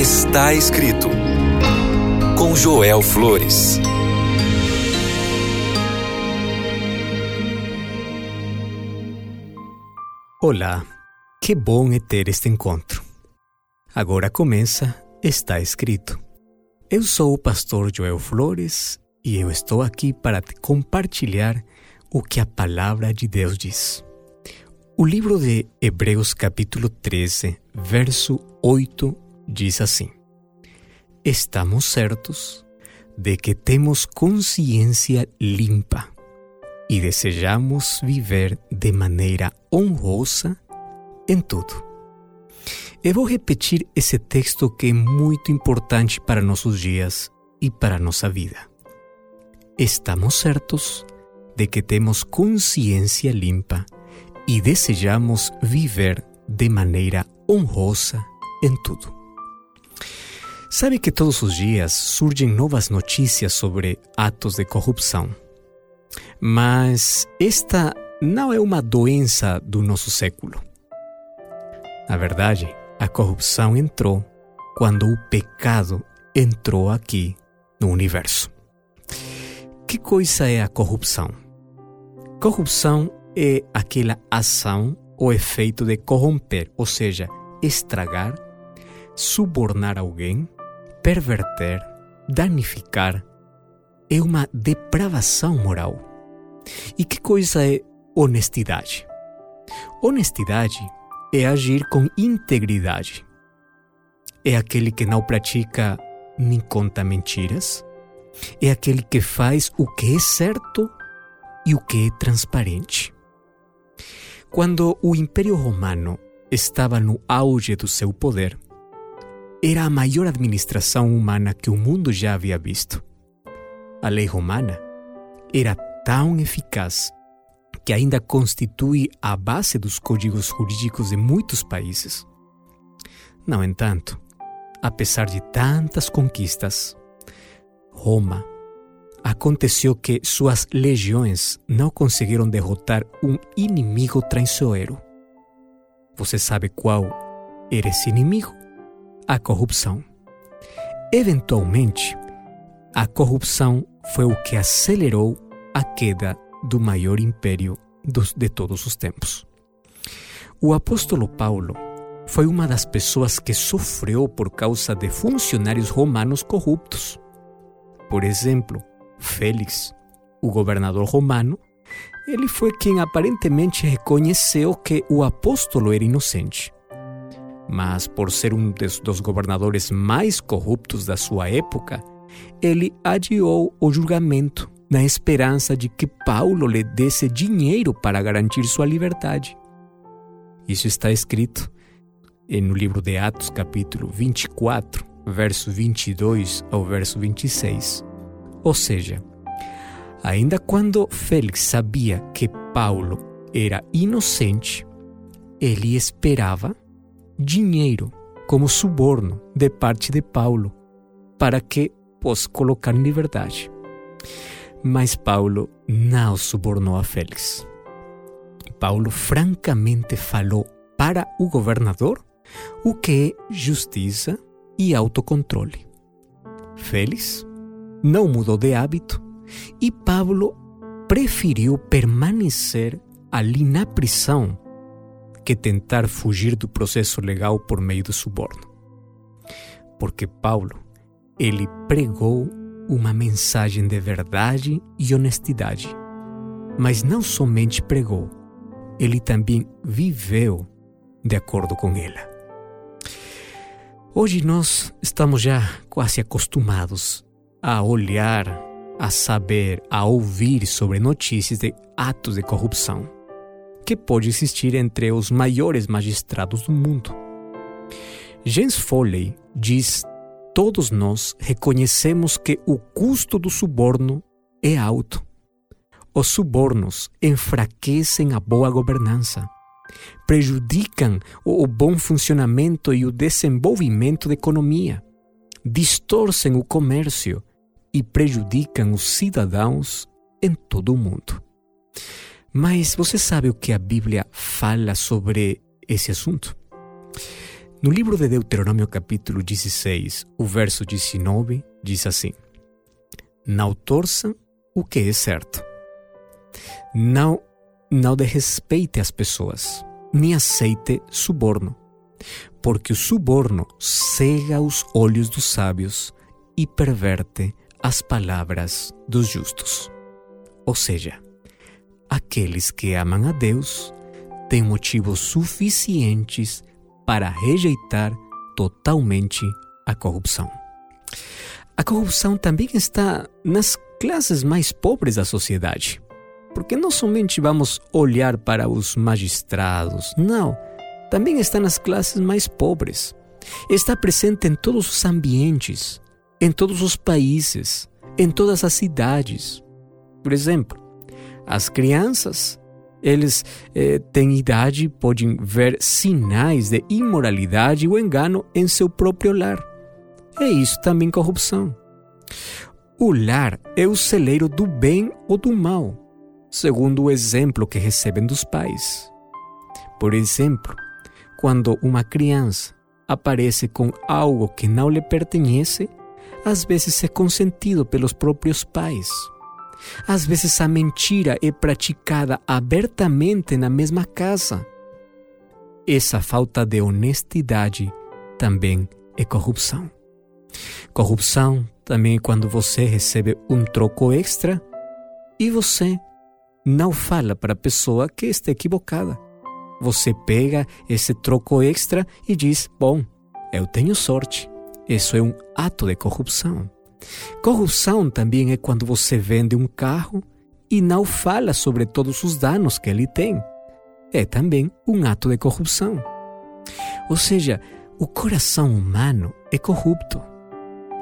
Está escrito com Joel Flores. Olá, que bom é ter este encontro. Agora começa Está Escrito. Eu sou o pastor Joel Flores e eu estou aqui para te compartilhar o que a palavra de Deus diz. O livro de Hebreus, capítulo 13, verso 8, diz assim: Estamos certos de que temos consciência limpa e desejamos viver de maneira honrosa em tudo. Eu vou repetir esse texto que é muito importante para nossos dias e para nossa vida. Estamos certos de que temos consciência limpa e desejamos viver de maneira honrosa em tudo. Sabe que todos os dias surgem novas notícias sobre atos de corrupção. Mas esta não é uma doença do nosso século. Na verdade, a corrupção entrou quando o pecado entrou aqui no universo. Que coisa é a corrupção? Corrupção é aquela ação ou efeito de corromper, ou seja, estragar, subornar alguém, perverter, danificar. É uma depravação moral. E que coisa é honestidade? Honestidade é agir com integridade. É aquele que não pratica nem conta mentiras. É aquele que faz o que é certo e o que é transparente. Quando o Império Romano estava no auge do seu poder, era a maior administração humana que o mundo já havia visto. A lei romana era tão eficaz que ainda constitui a base dos códigos jurídicos de muitos países. No entanto, apesar de tantas conquistas, Roma aconteceu que suas legiões não conseguiram derrotar um inimigo traiçoeiro. Você sabe qual era esse inimigo? A corrupção. Eventualmente, a corrupção foi o que acelerou a queda do maior império de todos os tempos. O apóstolo Paulo foi uma das pessoas que sofreu por causa de funcionários romanos corruptos. Por exemplo, Félix, o governador romano, ele foi quem aparentemente reconheceu que o apóstolo era inocente. Mas, por ser um dos governadores mais corruptos da sua época, ele adiou o julgamento na esperança de que Paulo lhe desse dinheiro para garantir sua liberdade. Isso está escrito no livro de Atos, capítulo 24, verso 22 ao verso 26. Ou seja, ainda quando Félix sabia que Paulo era inocente, ele esperava dinheiro como suborno de parte de Paulo para que possa colocar em liberdade. Mas Paulo não subornou a Félix. Paulo francamente falou para o governador o que é justiça e autocontrole. Félix não mudou de hábito e Paulo preferiu permanecer ali na prisão que tentar fugir do processo legal por meio do suborno. Porque Paulo, ele pregou uma mensagem de verdade e honestidade. Mas não somente pregou, ele também viveu de acordo com ela. Hoje nós estamos já quase acostumados a olhar, a saber, a ouvir sobre notícias de atos de corrupção que pode existir entre os maiores magistrados do mundo. James Foley diz todos nós reconhecemos que o custo do suborno é alto. Os subornos enfraquecem a boa governança, prejudicam o bom funcionamento e o desenvolvimento da economia, distorcem o comércio e prejudicam os cidadãos em todo o mundo. Mas você sabe o que a Bíblia fala sobre esse assunto? No livro de Deuteronômio, capítulo 16, o verso 19, diz assim: Não torçam o que é certo. Não, não desrespeite as pessoas, nem aceite suborno, porque o suborno cega os olhos dos sábios e perverte as palavras dos justos. Ou seja, aqueles que amam a Deus têm motivos suficientes para rejeitar totalmente a corrupção. A corrupção também está nas classes mais pobres da sociedade. Porque não somente vamos olhar para os magistrados, não, também está nas classes mais pobres. Está presente em todos os ambientes, em todos os países, em todas as cidades. Por exemplo, as crianças eles eh, têm idade, podem ver sinais de imoralidade ou engano em seu próprio lar. É isso também corrupção. O lar é o celeiro do bem ou do mal, segundo o exemplo que recebem dos pais. Por exemplo, quando uma criança aparece com algo que não lhe pertence, às vezes é consentido pelos próprios pais. Às vezes a mentira é praticada abertamente na mesma casa. Essa falta de honestidade também é corrupção. Corrupção também é quando você recebe um troco extra e você não fala para a pessoa que está equivocada. Você pega esse troco extra e diz: Bom, eu tenho sorte. Isso é um ato de corrupção. Corrupção também é quando você vende um carro e não fala sobre todos os danos que ele tem. É também um ato de corrupção. Ou seja, o coração humano é corrupto.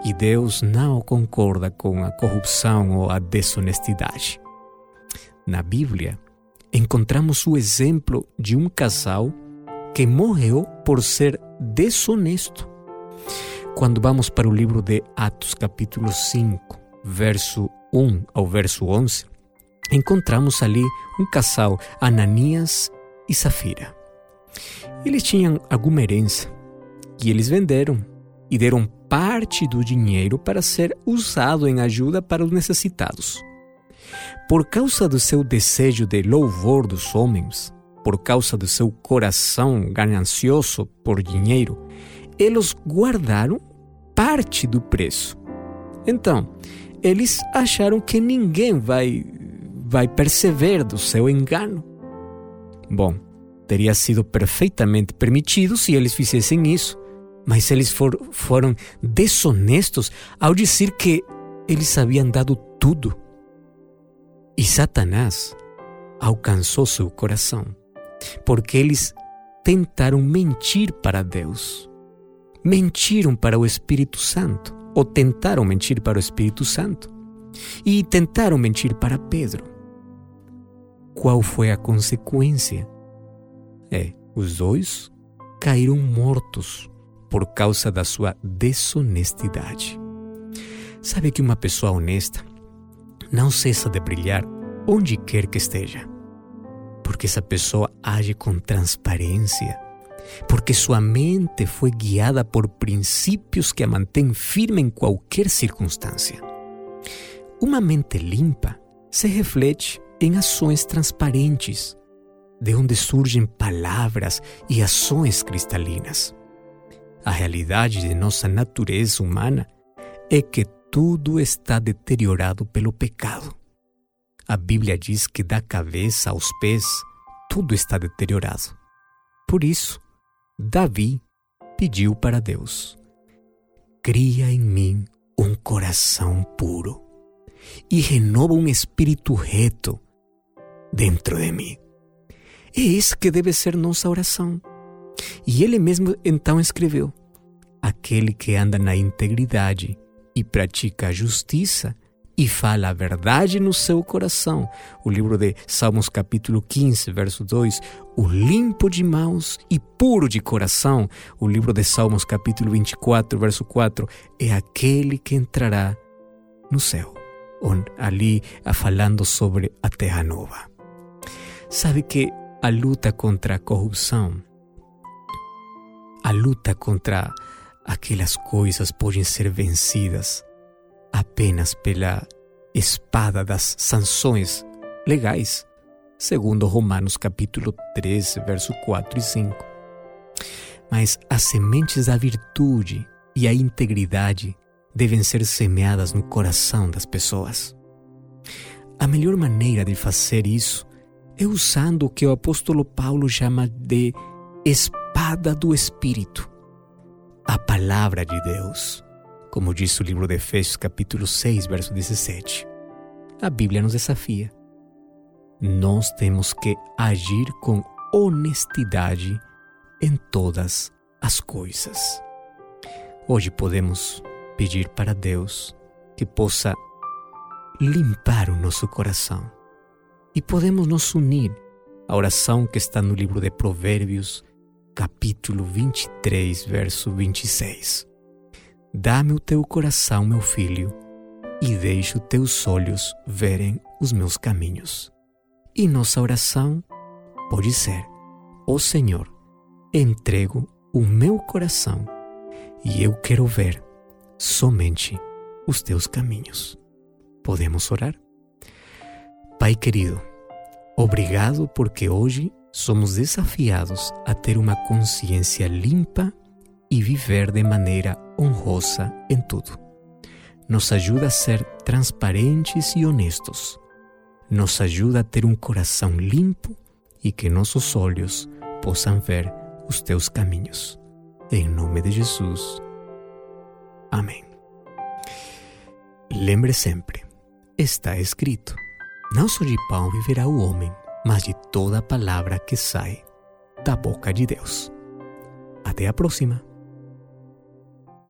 E Deus não concorda com a corrupção ou a desonestidade. Na Bíblia, encontramos o exemplo de um casal que morreu por ser desonesto. Quando vamos para o livro de Atos, capítulo 5, verso 1 ao verso 11, encontramos ali um casal, Ananias e Safira. Eles tinham alguma herança e eles venderam e deram parte do dinheiro para ser usado em ajuda para os necessitados. Por causa do seu desejo de louvor dos homens, por causa do seu coração ganancioso por dinheiro, eles guardaram parte do preço. Então, eles acharam que ninguém vai, vai perceber do seu engano. Bom, teria sido perfeitamente permitido se eles fizessem isso, mas eles for, foram desonestos ao dizer que eles haviam dado tudo. E Satanás alcançou seu coração, porque eles tentaram mentir para Deus mentiram para o Espírito Santo, ou tentaram mentir para o Espírito Santo, e tentaram mentir para Pedro. Qual foi a consequência? É, os dois caíram mortos por causa da sua desonestidade. Sabe que uma pessoa honesta não cessa de brilhar onde quer que esteja, porque essa pessoa age com transparência porque sua mente foi guiada por princípios que a mantêm firme em qualquer circunstância. Uma mente limpa se reflete em ações transparentes, de onde surgem palavras e ações cristalinas. A realidade de nossa natureza humana é que tudo está deteriorado pelo pecado. A Bíblia diz que da cabeça aos pés tudo está deteriorado. Por isso, Davi pediu para Deus: Cria em mim um coração puro e renova um espírito reto dentro de mim. É isso que deve ser nossa oração. E ele mesmo então escreveu: Aquele que anda na integridade e pratica a justiça e fala a verdade no seu coração. O livro de Salmos, capítulo 15, verso 2. O limpo de mãos e puro de coração. O livro de Salmos, capítulo 24, verso 4. É aquele que entrará no céu. Ali falando sobre a terra nova. Sabe que a luta contra a corrupção a luta contra aquelas coisas pode ser vencidas apenas pela espada das sanções legais, segundo Romanos capítulo 13, verso 4 e 5. Mas as sementes da virtude e a integridade devem ser semeadas no coração das pessoas. A melhor maneira de fazer isso é usando o que o apóstolo Paulo chama de espada do Espírito, a palavra de Deus, como diz o livro de Efésios, capítulo 6, verso 17. A Bíblia nos desafia. Nós temos que agir com honestidade em todas as coisas. Hoje podemos pedir para Deus que possa limpar o nosso coração e podemos nos unir à oração que está no livro de Provérbios, capítulo 23, verso 26. Dá-me o teu coração, meu filho, e deixa os teus olhos verem os meus caminhos. E nossa oração pode ser: Ó oh Senhor, entrego o meu coração e eu quero ver somente os teus caminhos. Podemos orar? Pai querido, obrigado porque hoje somos desafiados a ter uma consciência limpa e viver de maneira honrosa em tudo. Nos ajuda a ser transparentes e honestos. Nos ajuda a ter um coração limpo e que nossos olhos possam ver os teus caminhos. Em nome de Jesus. Amém. Lembre sempre, está escrito não só de pão viverá o homem, mas de toda palavra que sai da boca de Deus. Até a próxima!